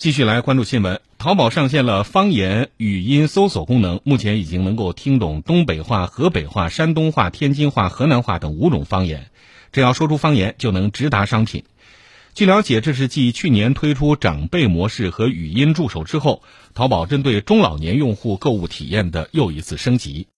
继续来关注新闻。淘宝上线了方言语音搜索功能目前已经能够听懂东北话河北话山东话天津话河南话等五种方言。只要说出方言就能直达商品。据了解这是继去年推出长辈模式和语音助手之后淘宝针对中老年用户购物体验的又一次升级。